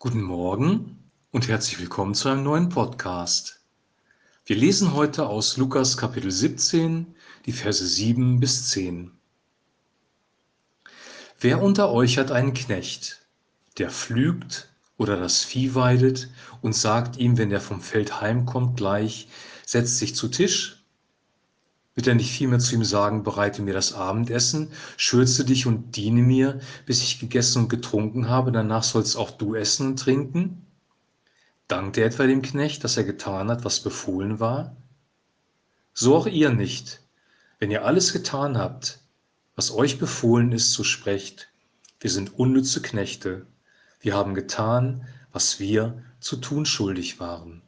Guten Morgen und herzlich willkommen zu einem neuen Podcast. Wir lesen heute aus Lukas Kapitel 17, die Verse 7 bis 10. Wer unter euch hat einen Knecht, der pflügt oder das Vieh weidet und sagt ihm, wenn er vom Feld heimkommt, gleich, setzt sich zu Tisch wird er nicht vielmehr zu ihm sagen, bereite mir das Abendessen, schürze dich und diene mir, bis ich gegessen und getrunken habe, danach sollst auch du essen und trinken? Dankt er etwa dem Knecht, dass er getan hat, was befohlen war? So auch ihr nicht. Wenn ihr alles getan habt, was euch befohlen ist, so sprecht, wir sind unnütze Knechte, wir haben getan, was wir zu tun schuldig waren.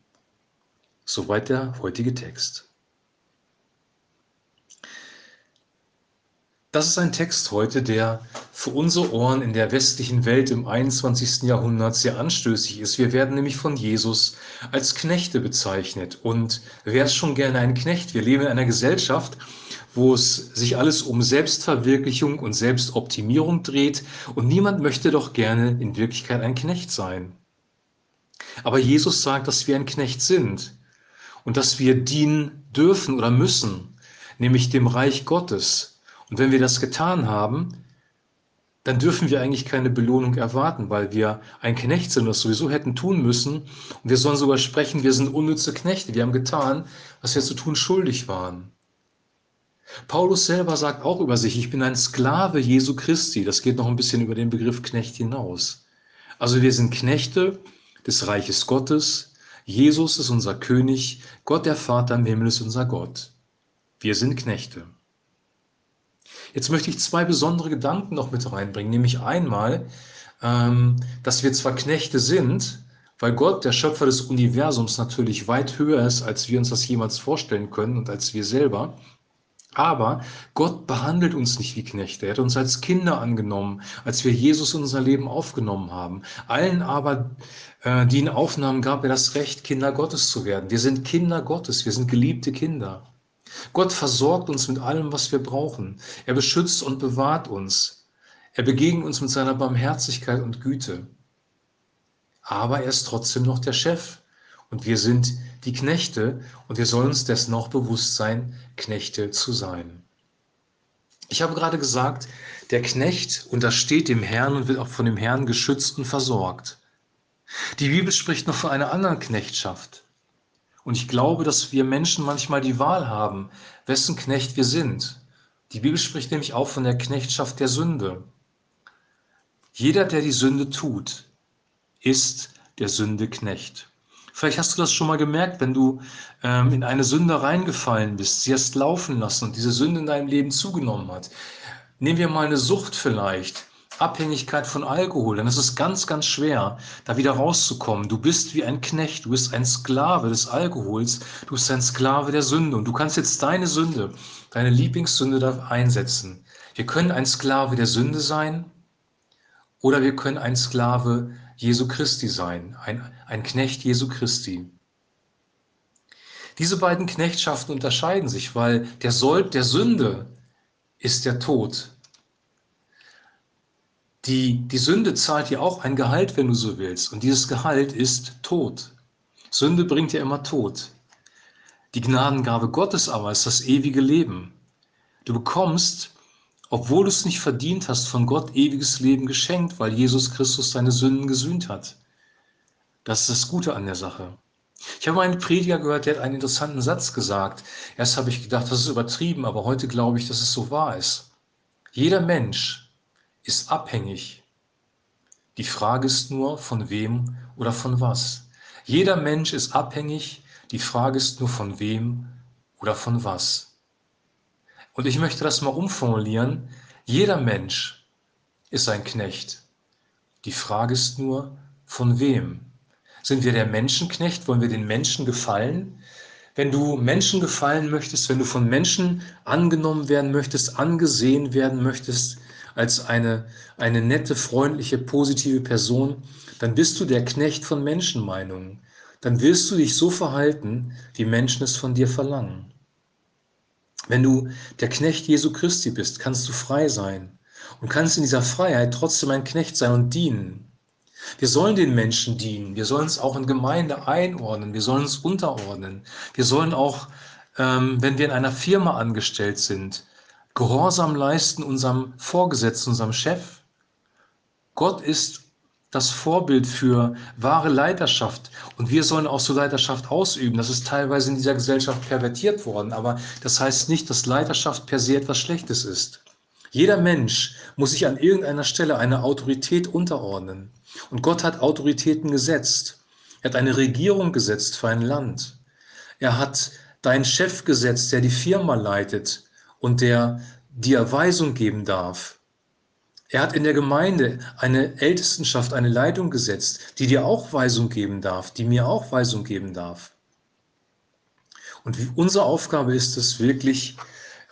Soweit der heutige Text. Das ist ein Text heute, der für unsere Ohren in der westlichen Welt im 21. Jahrhundert sehr anstößig ist. Wir werden nämlich von Jesus als Knechte bezeichnet. Und wer ist schon gerne ein Knecht? Wir leben in einer Gesellschaft, wo es sich alles um Selbstverwirklichung und Selbstoptimierung dreht. Und niemand möchte doch gerne in Wirklichkeit ein Knecht sein. Aber Jesus sagt, dass wir ein Knecht sind und dass wir dienen dürfen oder müssen, nämlich dem Reich Gottes und wenn wir das getan haben, dann dürfen wir eigentlich keine Belohnung erwarten, weil wir ein Knecht sind das sowieso hätten tun müssen. Und wir sollen sogar sprechen, wir sind unnütze Knechte. Wir haben getan, was wir zu tun schuldig waren. Paulus selber sagt auch über sich, ich bin ein Sklave Jesu Christi. Das geht noch ein bisschen über den Begriff Knecht hinaus. Also wir sind Knechte des Reiches Gottes. Jesus ist unser König. Gott der Vater im Himmel ist unser Gott. Wir sind Knechte. Jetzt möchte ich zwei besondere Gedanken noch mit reinbringen, nämlich einmal, ähm, dass wir zwar Knechte sind, weil Gott, der Schöpfer des Universums, natürlich weit höher ist, als wir uns das jemals vorstellen können und als wir selber. Aber Gott behandelt uns nicht wie Knechte. Er hat uns als Kinder angenommen, als wir Jesus in unser Leben aufgenommen haben. Allen aber, äh, die ihn aufnahmen, gab er das Recht, Kinder Gottes zu werden. Wir sind Kinder Gottes, wir sind geliebte Kinder. Gott versorgt uns mit allem, was wir brauchen. Er beschützt und bewahrt uns. Er begegnet uns mit seiner Barmherzigkeit und Güte. Aber er ist trotzdem noch der Chef. Und wir sind die Knechte und wir sollen uns dessen auch bewusst sein, Knechte zu sein. Ich habe gerade gesagt, der Knecht untersteht dem Herrn und wird auch von dem Herrn geschützt und versorgt. Die Bibel spricht noch von einer anderen Knechtschaft. Und ich glaube, dass wir Menschen manchmal die Wahl haben, wessen Knecht wir sind. Die Bibel spricht nämlich auch von der Knechtschaft der Sünde. Jeder, der die Sünde tut, ist der Sünde Knecht. Vielleicht hast du das schon mal gemerkt, wenn du ähm, in eine Sünde reingefallen bist, sie hast laufen lassen und diese Sünde in deinem Leben zugenommen hat. Nehmen wir mal eine Sucht vielleicht. Abhängigkeit von Alkohol, dann ist es ganz, ganz schwer, da wieder rauszukommen. Du bist wie ein Knecht, du bist ein Sklave des Alkohols, du bist ein Sklave der Sünde und du kannst jetzt deine Sünde, deine Lieblingssünde da einsetzen. Wir können ein Sklave der Sünde sein oder wir können ein Sklave Jesu Christi sein, ein, ein Knecht Jesu Christi. Diese beiden Knechtschaften unterscheiden sich, weil der Sold der Sünde ist der Tod. Die, die Sünde zahlt dir auch ein Gehalt, wenn du so willst. Und dieses Gehalt ist Tod. Sünde bringt dir immer Tod. Die Gnadengabe Gottes aber ist das ewige Leben. Du bekommst, obwohl du es nicht verdient hast, von Gott ewiges Leben geschenkt, weil Jesus Christus deine Sünden gesühnt hat. Das ist das Gute an der Sache. Ich habe einen Prediger gehört, der hat einen interessanten Satz gesagt. Erst habe ich gedacht, das ist übertrieben, aber heute glaube ich, dass es so wahr ist. Jeder Mensch ist abhängig. Die Frage ist nur, von wem oder von was. Jeder Mensch ist abhängig. Die Frage ist nur, von wem oder von was. Und ich möchte das mal umformulieren. Jeder Mensch ist ein Knecht. Die Frage ist nur, von wem? Sind wir der Menschenknecht? Wollen wir den Menschen gefallen? Wenn du Menschen gefallen möchtest, wenn du von Menschen angenommen werden möchtest, angesehen werden möchtest, als eine, eine nette, freundliche, positive Person, dann bist du der Knecht von Menschenmeinungen. Dann wirst du dich so verhalten, wie Menschen es von dir verlangen. Wenn du der Knecht Jesu Christi bist, kannst du frei sein und kannst in dieser Freiheit trotzdem ein Knecht sein und dienen. Wir sollen den Menschen dienen. Wir sollen uns auch in Gemeinde einordnen. Wir sollen uns unterordnen. Wir sollen auch, ähm, wenn wir in einer Firma angestellt sind, Gehorsam leisten unserem Vorgesetzten, unserem Chef. Gott ist das Vorbild für wahre Leiterschaft. Und wir sollen auch so Leiterschaft ausüben. Das ist teilweise in dieser Gesellschaft pervertiert worden. Aber das heißt nicht, dass Leiterschaft per se etwas Schlechtes ist. Jeder Mensch muss sich an irgendeiner Stelle einer Autorität unterordnen. Und Gott hat Autoritäten gesetzt. Er hat eine Regierung gesetzt für ein Land. Er hat deinen Chef gesetzt, der die Firma leitet und der dir Weisung geben darf. Er hat in der Gemeinde eine Ältestenschaft, eine Leitung gesetzt, die dir auch Weisung geben darf, die mir auch Weisung geben darf. Und unsere Aufgabe ist es wirklich,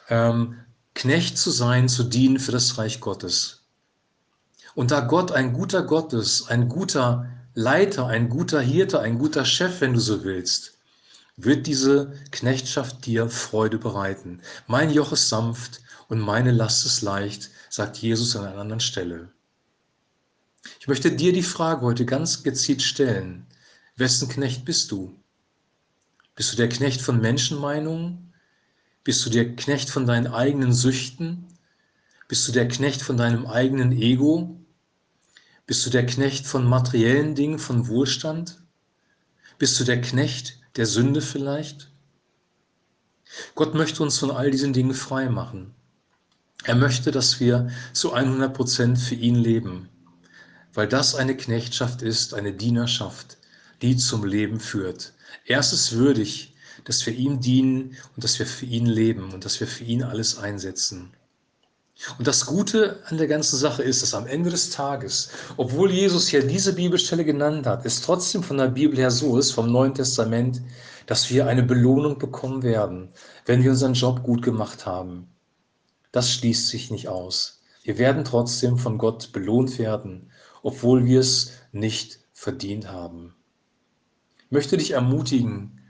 ähm, Knecht zu sein, zu dienen für das Reich Gottes. Und da Gott ein guter Gott ist, ein guter Leiter, ein guter Hirte, ein guter Chef, wenn du so willst, wird diese Knechtschaft dir Freude bereiten. Mein Joch ist sanft und meine Last ist leicht, sagt Jesus an einer anderen Stelle. Ich möchte dir die Frage heute ganz gezielt stellen. Wessen Knecht bist du? Bist du der Knecht von Menschenmeinungen? Bist du der Knecht von deinen eigenen Süchten? Bist du der Knecht von deinem eigenen Ego? Bist du der Knecht von materiellen Dingen, von Wohlstand? Bist du der Knecht der Sünde vielleicht? Gott möchte uns von all diesen Dingen frei machen. Er möchte, dass wir zu 100 Prozent für ihn leben, weil das eine Knechtschaft ist, eine Dienerschaft, die zum Leben führt. Er ist es würdig, dass wir ihm dienen und dass wir für ihn leben und dass wir für ihn alles einsetzen. Und das Gute an der ganzen Sache ist, dass am Ende des Tages, obwohl Jesus hier diese Bibelstelle genannt hat, es trotzdem von der Bibel her so ist, vom Neuen Testament, dass wir eine Belohnung bekommen werden, wenn wir unseren Job gut gemacht haben. Das schließt sich nicht aus. Wir werden trotzdem von Gott belohnt werden, obwohl wir es nicht verdient haben. Ich möchte dich ermutigen,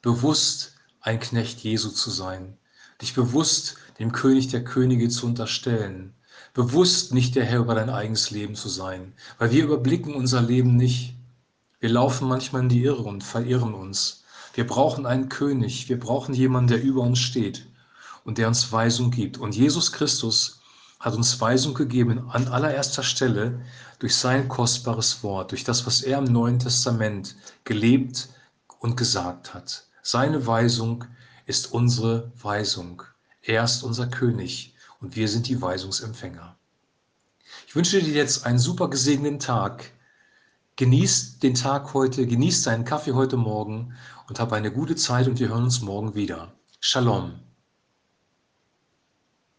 bewusst ein Knecht Jesu zu sein, dich bewusst dem König der Könige zu unterstellen, bewusst nicht der Herr über dein eigenes Leben zu sein, weil wir überblicken unser Leben nicht. Wir laufen manchmal in die Irre und verirren uns. Wir brauchen einen König, wir brauchen jemanden, der über uns steht und der uns Weisung gibt. Und Jesus Christus hat uns Weisung gegeben an allererster Stelle durch sein kostbares Wort, durch das, was er im Neuen Testament gelebt und gesagt hat. Seine Weisung ist unsere Weisung. Er ist unser König und wir sind die Weisungsempfänger. Ich wünsche dir jetzt einen super gesegneten Tag. Genieß den Tag heute, genieß deinen Kaffee heute Morgen und hab eine gute Zeit und wir hören uns morgen wieder. Shalom.